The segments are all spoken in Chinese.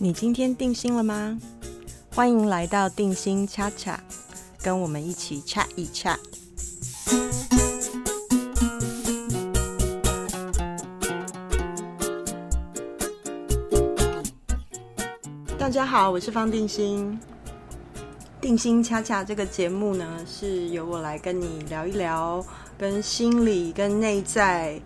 你今天定心了吗？欢迎来到定心恰恰，跟我们一起 chat 一 chat。大家好，我是方定心。定心恰恰这个节目呢，是由我来跟你聊一聊跟心理、跟内在、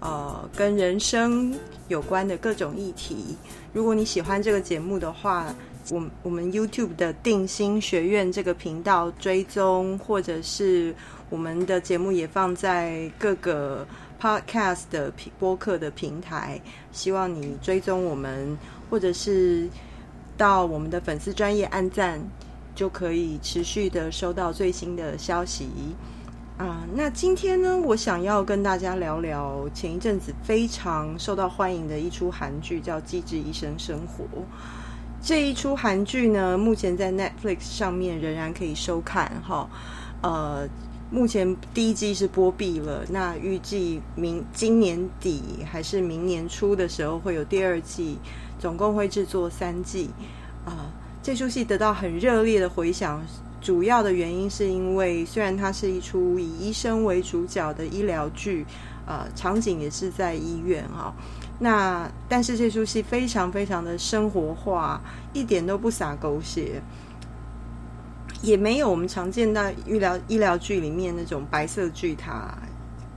呃，跟人生有关的各种议题。如果你喜欢这个节目的话，我我们 YouTube 的定心学院这个频道追踪，或者是我们的节目也放在各个 Podcast 的播客的平台，希望你追踪我们，或者是到我们的粉丝专业按赞。就可以持续的收到最新的消息啊。那今天呢，我想要跟大家聊聊前一阵子非常受到欢迎的一出韩剧，叫《机智医生生活》。这一出韩剧呢，目前在 Netflix 上面仍然可以收看哈。呃，目前第一季是播毕了，那预计明今年底还是明年初的时候会有第二季，总共会制作三季啊。这出戏得到很热烈的回响，主要的原因是因为虽然它是一出以医生为主角的医疗剧，呃，场景也是在医院哈，那但是这出戏非常非常的生活化，一点都不洒狗血，也没有我们常见到医疗医疗剧里面那种白色巨塔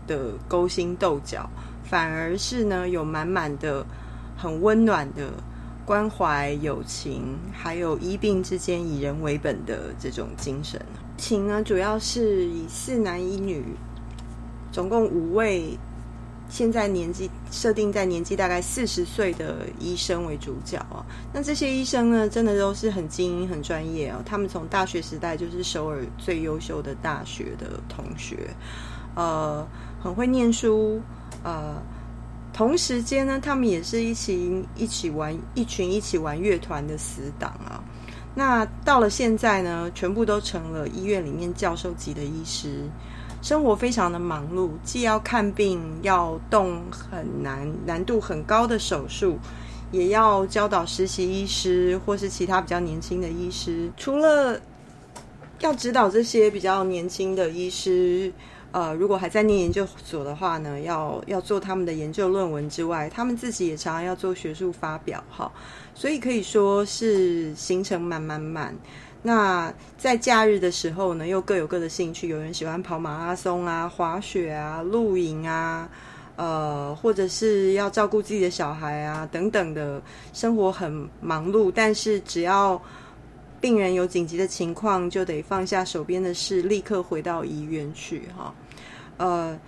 的勾心斗角，反而是呢有满满的很温暖的。关怀友情，还有医病之间以人为本的这种精神。情呢，主要是以四男一女，总共五位，现在年纪设定在年纪大概四十岁的医生为主角啊。那这些医生呢，真的都是很精英、很专业啊。他们从大学时代就是首尔最优秀的大学的同学，呃，很会念书，呃。同时间呢，他们也是一起一起玩一群一起玩乐团的死党啊。那到了现在呢，全部都成了医院里面教授级的医师，生活非常的忙碌，既要看病，要动很难难度很高的手术，也要教导实习医师或是其他比较年轻的医师。除了要指导这些比较年轻的医师。呃，如果还在念研究所的话呢，要要做他们的研究论文之外，他们自己也常常要做学术发表，哈，所以可以说是行程满满满。那在假日的时候呢，又各有各的兴趣，有人喜欢跑马拉松啊、滑雪啊、露营啊，呃，或者是要照顾自己的小孩啊等等的，生活很忙碌，但是只要。病人有紧急的情况，就得放下手边的事，立刻回到医院去。哈，呃，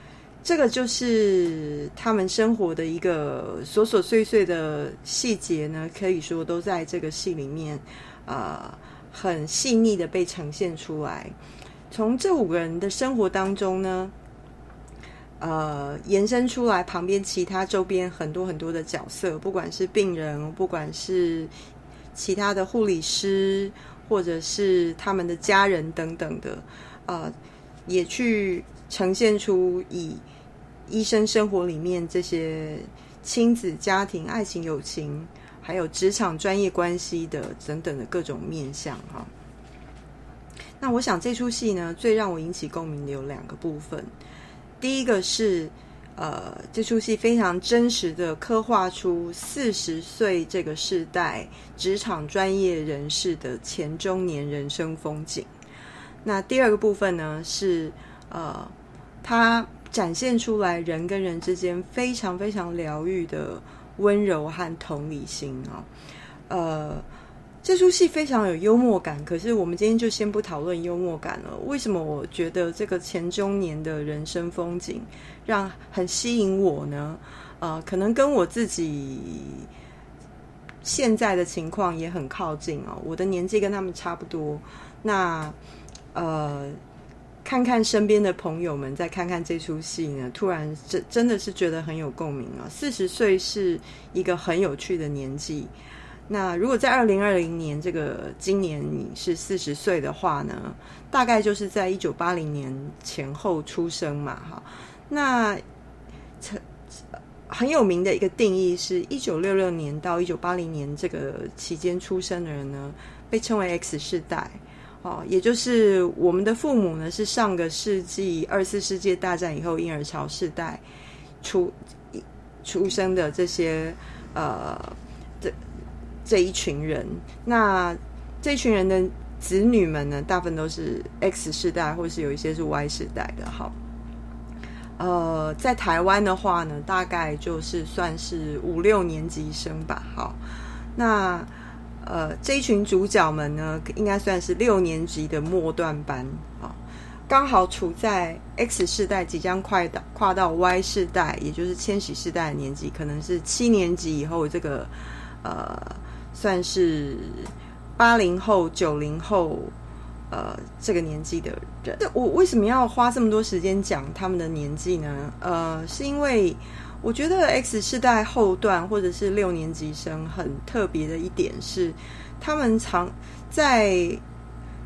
这个就是他们生活的一个琐琐碎碎的细节呢，可以说都在这个戏里面，呃，很细腻的被呈现出来。从这五个人的生活当中呢，呃，延伸出来旁边其他周边很多很多的角色，不管是病人，不管是。其他的护理师，或者是他们的家人等等的，呃，也去呈现出以医生生活里面这些亲子、家庭、爱情、友情，还有职场专业关系的等等的各种面相哈。那我想这出戏呢，最让我引起共鸣的有两个部分，第一个是。呃，这出戏非常真实的刻画出四十岁这个世代职场专业人士的前中年人生风景。那第二个部分呢，是呃，它展现出来人跟人之间非常非常疗愈的温柔和同理心啊，呃。这出戏非常有幽默感，可是我们今天就先不讨论幽默感了。为什么我觉得这个前中年的人生风景让很吸引我呢？呃，可能跟我自己现在的情况也很靠近哦。我的年纪跟他们差不多。那呃，看看身边的朋友们，再看看这出戏呢，突然真真的是觉得很有共鸣啊。四十岁是一个很有趣的年纪。那如果在二零二零年这个今年你是四十岁的话呢，大概就是在一九八零年前后出生嘛，哈。那很有名的一个定义是，一九六六年到一九八零年这个期间出生的人呢，被称为 X 世代。哦，也就是我们的父母呢，是上个世纪二次世界大战以后婴儿潮世代出出生的这些呃这这一群人。那这群人的子女们呢，大部分都是 X 世代，或是有一些是 Y 世代的。好。呃，在台湾的话呢，大概就是算是五六年级生吧。好，那呃，这一群主角们呢，应该算是六年级的末段班啊，刚好处在 X 世代即将快到跨到 Y 世代，也就是千禧世代的年纪，可能是七年级以后这个呃，算是八零后、九零后。呃，这个年纪的人，我为什么要花这么多时间讲他们的年纪呢？呃，是因为我觉得 X 世代后段或者是六年级生很特别的一点是，他们常在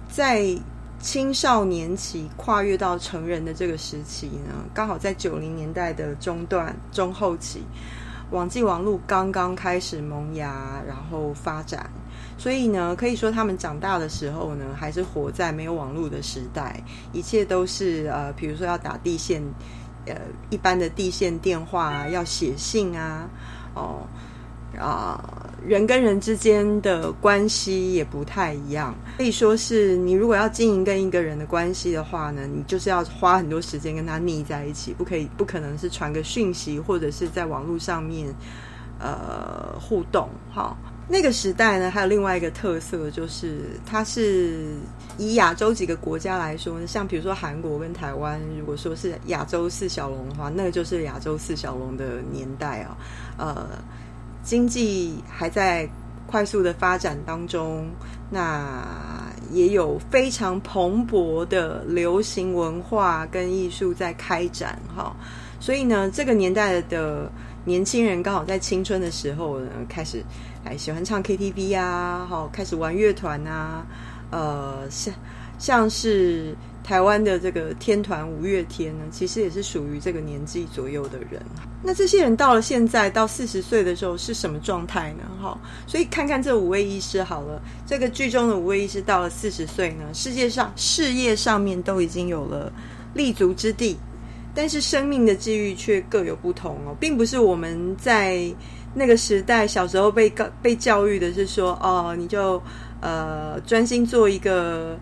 在青少年期跨越到成人的这个时期呢，刚好在九零年代的中段中后期，网际网络刚刚开始萌芽，然后发展。所以呢，可以说他们长大的时候呢，还是活在没有网络的时代，一切都是呃，比如说要打地线，呃，一般的地线电话啊，要写信啊，哦啊，人跟人之间的关系也不太一样。可以说是你如果要经营跟一个人的关系的话呢，你就是要花很多时间跟他腻在一起，不可以不可能是传个讯息或者是在网络上面呃互动，哈。那个时代呢，还有另外一个特色，就是它是以亚洲几个国家来说，像比如说韩国跟台湾，如果说是亚洲四小龙的话，那个就是亚洲四小龙的年代啊。呃，经济还在快速的发展当中，那也有非常蓬勃的流行文化跟艺术在开展哈。所以呢，这个年代的年轻人刚好在青春的时候呢，开始。哎，喜欢唱 KTV 啊，好，开始玩乐团啊，呃，像像是台湾的这个天团五月天呢，其实也是属于这个年纪左右的人。那这些人到了现在到四十岁的时候是什么状态呢？哈，所以看看这五位医师好了，这个剧中的五位医师到了四十岁呢，世界上事业上面都已经有了立足之地，但是生命的际遇却各有不同哦，并不是我们在。那个时代，小时候被教被教育的是说，哦，你就呃专心做一个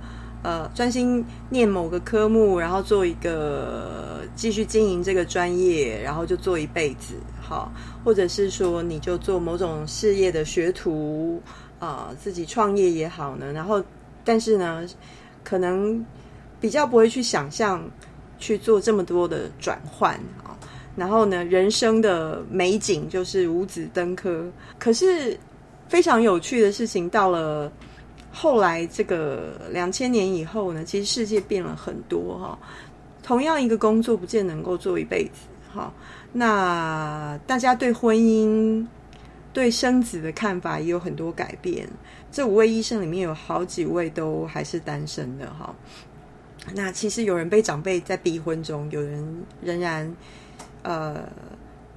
呃专心念某个科目，然后做一个继续经营这个专业，然后就做一辈子，好，或者是说你就做某种事业的学徒啊，自己创业也好呢。然后，但是呢，可能比较不会去想象去做这么多的转换啊。然后呢，人生的美景就是五子登科。可是非常有趣的事情，到了后来这个两千年以后呢，其实世界变了很多哈。同样一个工作，不见能够做一辈子哈。那大家对婚姻、对生子的看法也有很多改变。这五位医生里面有好几位都还是单身的哈。那其实有人被长辈在逼婚中，有人仍然。呃，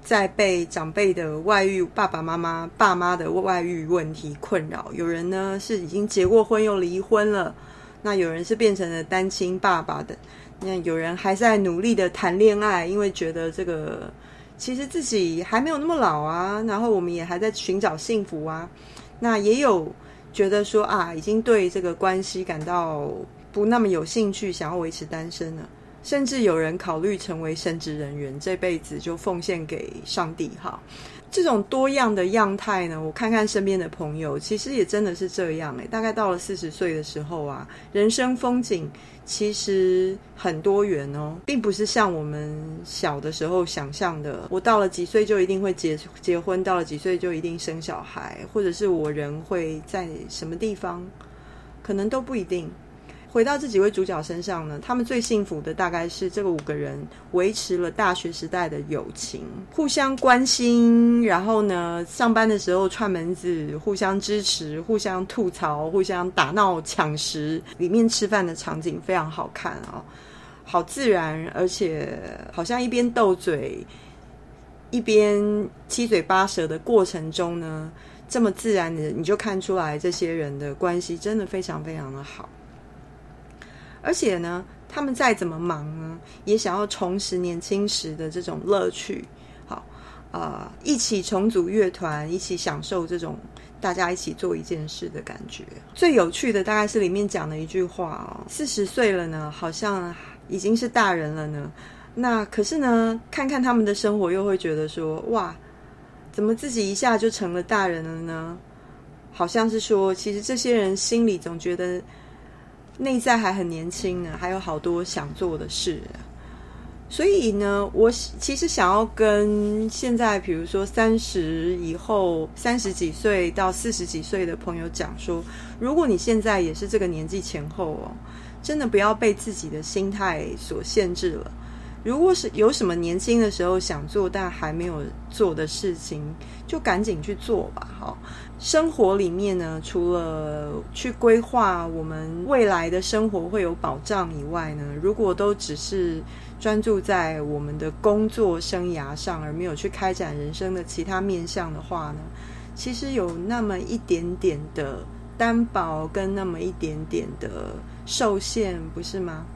在被长辈的外遇、爸爸妈妈、爸妈的外遇问题困扰，有人呢是已经结过婚又离婚了，那有人是变成了单亲爸爸的，那有人还在努力的谈恋爱，因为觉得这个其实自己还没有那么老啊，然后我们也还在寻找幸福啊，那也有觉得说啊，已经对这个关系感到不那么有兴趣，想要维持单身了。甚至有人考虑成为神职人员，这辈子就奉献给上帝。哈，这种多样的样态呢，我看看身边的朋友，其实也真的是这样。诶，大概到了四十岁的时候啊，人生风景其实很多元哦，并不是像我们小的时候想象的，我到了几岁就一定会结结婚，到了几岁就一定生小孩，或者是我人会在什么地方，可能都不一定。回到这几位主角身上呢，他们最幸福的大概是这个五个人维持了大学时代的友情，互相关心，然后呢，上班的时候串门子，互相支持，互相吐槽，互相打闹抢食，里面吃饭的场景非常好看啊，好自然，而且好像一边斗嘴。一边七嘴八舌的过程中呢，这么自然的，你就看出来这些人的关系真的非常非常的好。而且呢，他们再怎么忙呢，也想要重拾年轻时的这种乐趣。好，呃，一起重组乐团，一起享受这种大家一起做一件事的感觉。最有趣的大概是里面讲的一句话哦：四十岁了呢，好像已经是大人了呢。那可是呢，看看他们的生活，又会觉得说：哇，怎么自己一下就成了大人了呢？好像是说，其实这些人心里总觉得。内在还很年轻呢，还有好多想做的事，所以呢，我其实想要跟现在，比如说三十以后、三十几岁到四十几岁的朋友讲说，如果你现在也是这个年纪前后哦，真的不要被自己的心态所限制了。如果是有什么年轻的时候想做但还没有做的事情，就赶紧去做吧。好，生活里面呢，除了去规划我们未来的生活会有保障以外呢，如果都只是专注在我们的工作生涯上，而没有去开展人生的其他面向的话呢，其实有那么一点点的担保跟那么一点点的受限，不是吗？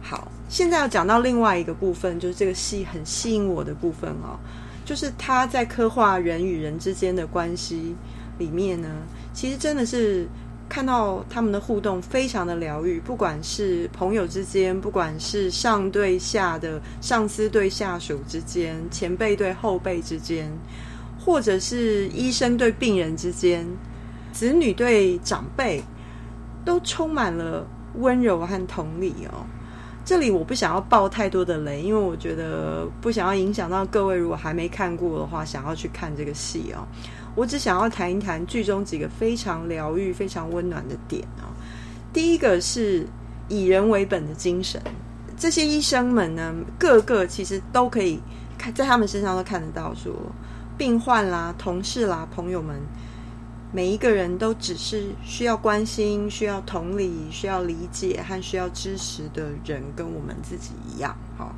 好。现在要讲到另外一个部分，就是这个戏很吸引我的部分哦，就是他在刻画人与人之间的关系里面呢，其实真的是看到他们的互动非常的疗愈，不管是朋友之间，不管是上对下的上司对下属之间，前辈对后辈之间，或者是医生对病人之间，子女对长辈，都充满了温柔和同理哦。这里我不想要爆太多的雷，因为我觉得不想要影响到各位。如果还没看过的话，想要去看这个戏哦。我只想要谈一谈剧中几个非常疗愈、非常温暖的点啊。第一个是以人为本的精神，这些医生们呢，个个其实都可以看在他们身上都看得到，说病患啦、同事啦、朋友们。每一个人都只是需要关心、需要同理、需要理解和需要支持的人，跟我们自己一样。哈，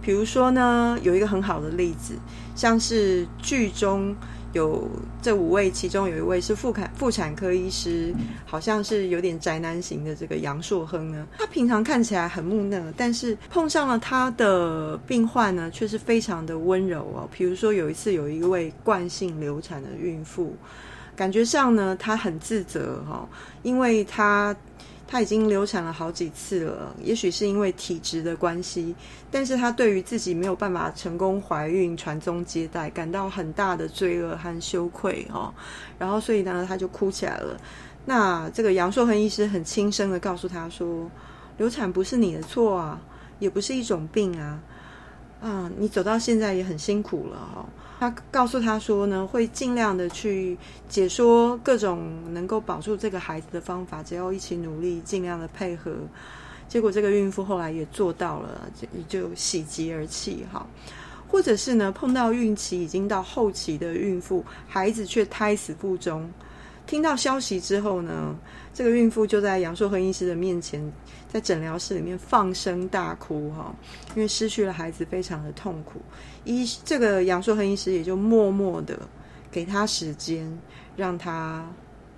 比如说呢，有一个很好的例子，像是剧中有这五位，其中有一位是妇产妇产科医师，好像是有点宅男型的这个杨硕亨呢。他平常看起来很木讷，但是碰上了他的病患呢，却是非常的温柔哦。比如说有一次，有一位惯性流产的孕妇。感觉上呢，她很自责哈，因为她她已经流产了好几次了，也许是因为体质的关系，但是她对于自己没有办法成功怀孕、传宗接代，感到很大的罪恶和羞愧哈，然后所以呢，她就哭起来了。那这个杨硕恒医师很轻声的告诉她说：“流产不是你的错啊，也不是一种病啊，啊，你走到现在也很辛苦了哈。”他告诉他说呢，会尽量的去解说各种能够保住这个孩子的方法，只要一起努力，尽量的配合。结果这个孕妇后来也做到了，就就喜极而泣哈。或者是呢，碰到孕期已经到后期的孕妇，孩子却胎死腹中。听到消息之后呢，这个孕妇就在杨硕恒医师的面前，在诊疗室里面放声大哭哈，因为失去了孩子，非常的痛苦。医这个杨硕恒医师也就默默的给他时间，让他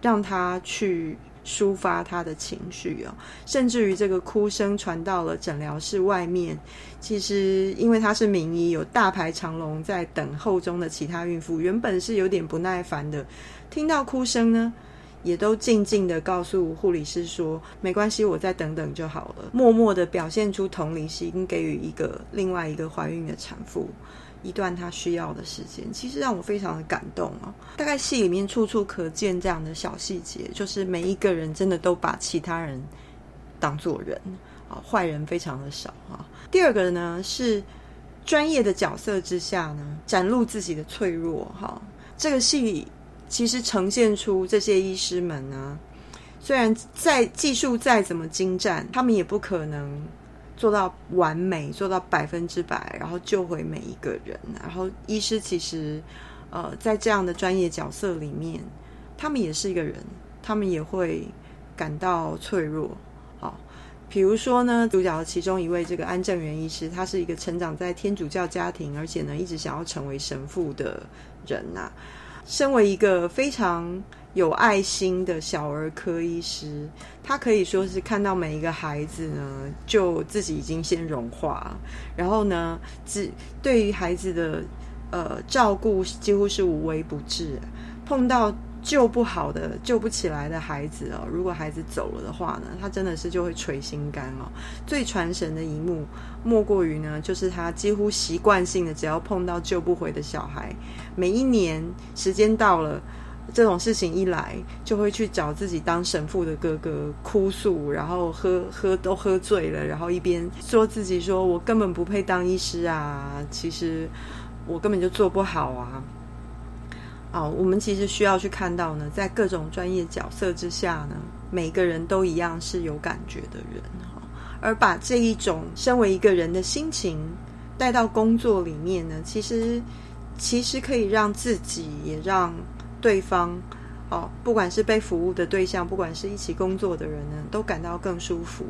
让他去抒发他的情绪哦，甚至于这个哭声传到了诊疗室外面。其实因为他是名医，有大排长龙在等候中的其他孕妇，原本是有点不耐烦的。听到哭声呢，也都静静的告诉护理师说：“没关系，我再等等就好了。”默默的表现出同理心，给予一个另外一个怀孕的产妇一段她需要的时间，其实让我非常的感动啊！大概戏里面处处可见这样的小细节，就是每一个人真的都把其他人当做人啊，坏人非常的少啊。第二个呢是专业的角色之下呢，展露自己的脆弱哈。这个戏。其实呈现出这些医师们呢，虽然在技术再怎么精湛，他们也不可能做到完美，做到百分之百，然后救回每一个人。然后医师其实，呃，在这样的专业角色里面，他们也是一个人，他们也会感到脆弱。好，比如说呢，主角其中一位这个安正元医师，他是一个成长在天主教家庭，而且呢一直想要成为神父的人呐。身为一个非常有爱心的小儿科医师，他可以说是看到每一个孩子呢，就自己已经先融化，然后呢，只对于孩子的呃照顾几乎是无微不至。碰到救不好的、救不起来的孩子哦，如果孩子走了的话呢，他真的是就会垂心肝哦。最传神的一幕，莫过于呢，就是他几乎习惯性的，只要碰到救不回的小孩，每一年时间到了。这种事情一来，就会去找自己当神父的哥哥哭诉，然后喝喝都喝醉了，然后一边说自己说我根本不配当医师啊，其实我根本就做不好啊。哦，我们其实需要去看到呢，在各种专业角色之下呢，每个人都一样是有感觉的人哈，而把这一种身为一个人的心情带到工作里面呢，其实其实可以让自己也让。对方，哦，不管是被服务的对象，不管是一起工作的人呢，都感到更舒服。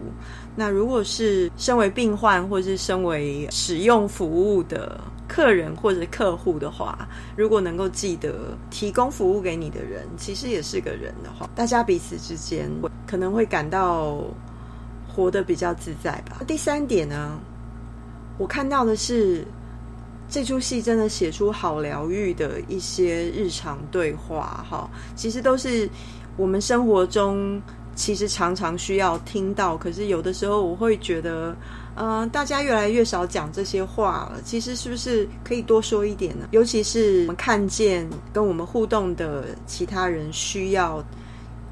那如果是身为病患，或是身为使用服务的客人或者客户的话，如果能够记得提供服务给你的人，其实也是个人的话，大家彼此之间可能会感到活得比较自在吧。第三点呢，我看到的是。这出戏真的写出好疗愈的一些日常对话，哈，其实都是我们生活中其实常常需要听到。可是有的时候我会觉得，嗯，大家越来越少讲这些话了。其实是不是可以多说一点呢？尤其是我们看见跟我们互动的其他人需要，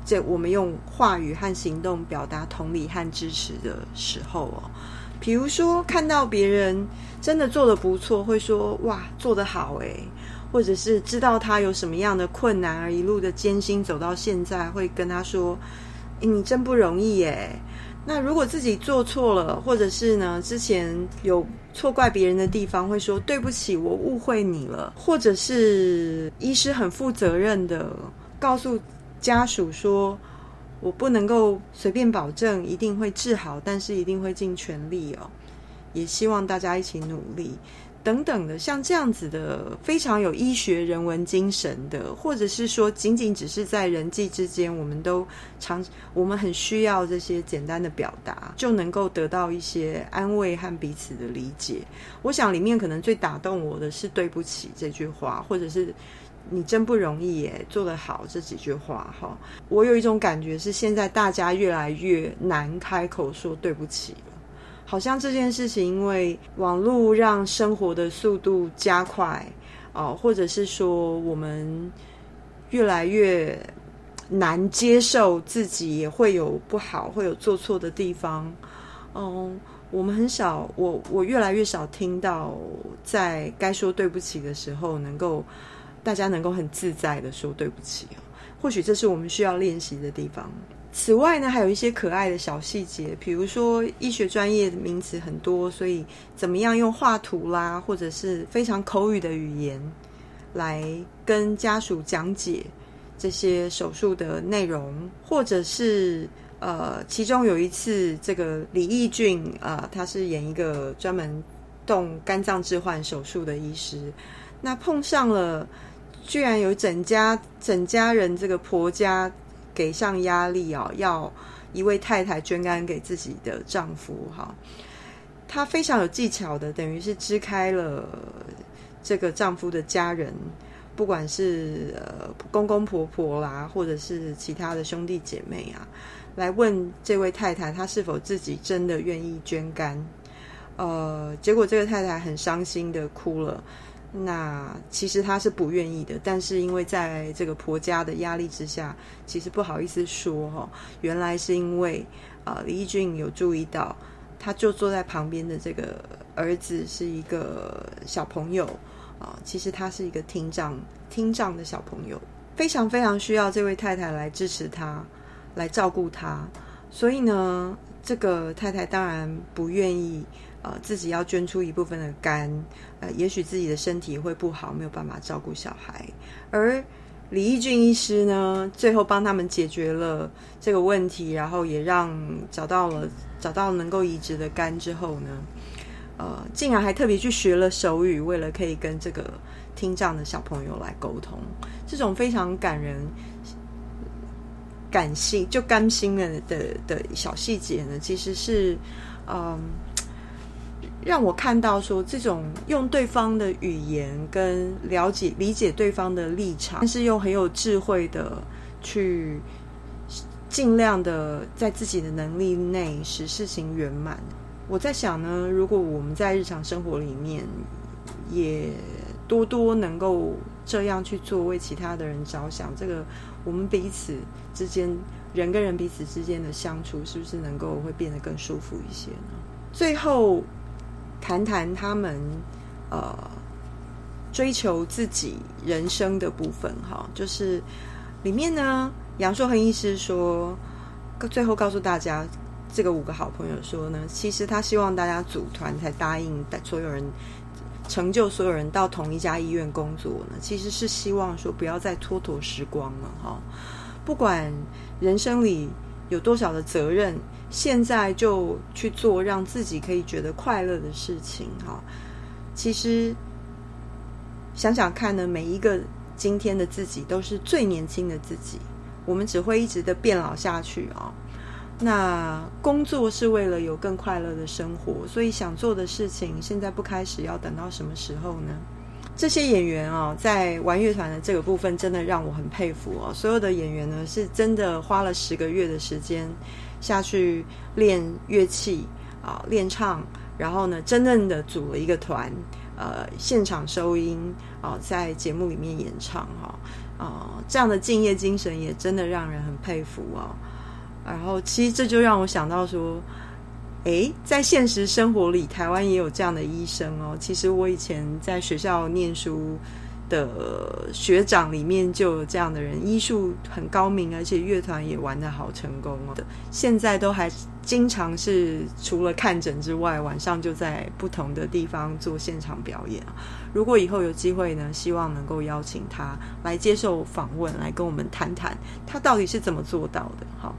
这我们用话语和行动表达同理和支持的时候哦。比如说看到别人。真的做的不错，会说哇做得好哎，或者是知道他有什么样的困难而一路的艰辛走到现在，会跟他说你真不容易耶。那如果自己做错了，或者是呢之前有错怪别人的地方，会说对不起，我误会你了。或者是医师很负责任的告诉家属说，我不能够随便保证一定会治好，但是一定会尽全力哦。也希望大家一起努力，等等的，像这样子的非常有医学人文精神的，或者是说仅仅只是在人际之间，我们都常我们很需要这些简单的表达，就能够得到一些安慰和彼此的理解。我想里面可能最打动我的是“对不起”这句话，或者是“你真不容易耶，做得好”这几句话。哈，我有一种感觉是，现在大家越来越难开口说对不起。好像这件事情，因为网络让生活的速度加快，哦，或者是说我们越来越难接受自己也会有不好、会有做错的地方。嗯，我们很少，我我越来越少听到在该说对不起的时候，能够大家能够很自在的说对不起。或许这是我们需要练习的地方。此外呢，还有一些可爱的小细节，比如说医学专业的名词很多，所以怎么样用画图啦，或者是非常口语的语言来跟家属讲解这些手术的内容，或者是呃，其中有一次，这个李义俊啊，他是演一个专门动肝脏置换手术的医师，那碰上了居然有整家整家人这个婆家。给上压力哦，要一位太太捐肝给自己的丈夫哈，她非常有技巧的，等于是支开了这个丈夫的家人，不管是呃公公婆婆啦，或者是其他的兄弟姐妹啊，来问这位太太她是否自己真的愿意捐肝，呃，结果这个太太很伤心的哭了。那其实他是不愿意的，但是因为在这个婆家的压力之下，其实不好意思说哈。原来是因为啊，李义俊有注意到，他就坐在旁边的这个儿子是一个小朋友啊，其实他是一个听障听障的小朋友，非常非常需要这位太太来支持他，来照顾他。所以呢，这个太太当然不愿意。呃，自己要捐出一部分的肝，呃，也许自己的身体会不好，没有办法照顾小孩。而李义俊医师呢，最后帮他们解决了这个问题，然后也让找到了找到能够移植的肝之后呢，呃，竟然还特别去学了手语，为了可以跟这个听障的小朋友来沟通，这种非常感人、感性就甘心的的的小细节呢，其实是嗯。让我看到说，这种用对方的语言跟了解、理解对方的立场，但是又很有智慧的去尽量的在自己的能力内使事情圆满。我在想呢，如果我们在日常生活里面也多多能够这样去做，为其他的人着想，这个我们彼此之间人跟人彼此之间的相处，是不是能够会变得更舒服一些呢？最后。谈谈他们呃追求自己人生的部分哈，就是里面呢，杨硕恒医师说，最后告诉大家，这个五个好朋友说呢，其实他希望大家组团才答应所有人成就所有人到同一家医院工作呢，其实是希望说不要再蹉跎时光了哈，不管人生里有多少的责任。现在就去做让自己可以觉得快乐的事情，哈。其实想想看呢，每一个今天的自己都是最年轻的自己，我们只会一直的变老下去啊。那工作是为了有更快乐的生活，所以想做的事情，现在不开始，要等到什么时候呢？这些演员啊，在玩乐团的这个部分，真的让我很佩服哦。所有的演员呢，是真的花了十个月的时间。下去练乐器啊，练唱，然后呢，真正的组了一个团，呃，现场收音啊，在节目里面演唱哈，啊，这样的敬业精神也真的让人很佩服啊。然后，其实这就让我想到说，诶，在现实生活里，台湾也有这样的医生哦。其实我以前在学校念书。的学长里面就有这样的人，医术很高明，而且乐团也玩的好成功哦。现在都还经常是除了看诊之外，晚上就在不同的地方做现场表演。如果以后有机会呢，希望能够邀请他来接受访问，来跟我们谈谈他到底是怎么做到的。好，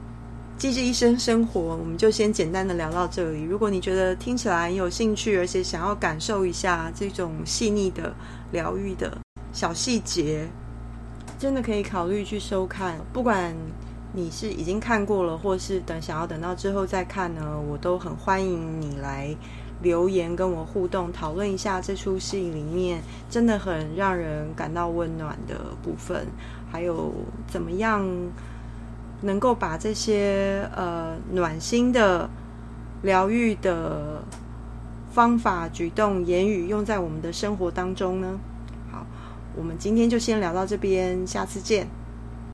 机智医生生活，我们就先简单的聊到这里。如果你觉得听起来有兴趣，而且想要感受一下这种细腻的疗愈的。小细节真的可以考虑去收看，不管你是已经看过了，或是等想要等到之后再看呢，我都很欢迎你来留言跟我互动，讨论一下这出戏里面真的很让人感到温暖的部分，还有怎么样能够把这些呃暖心的疗愈的方法、举动、言语用在我们的生活当中呢？好我们今天就先聊到这边，下次见。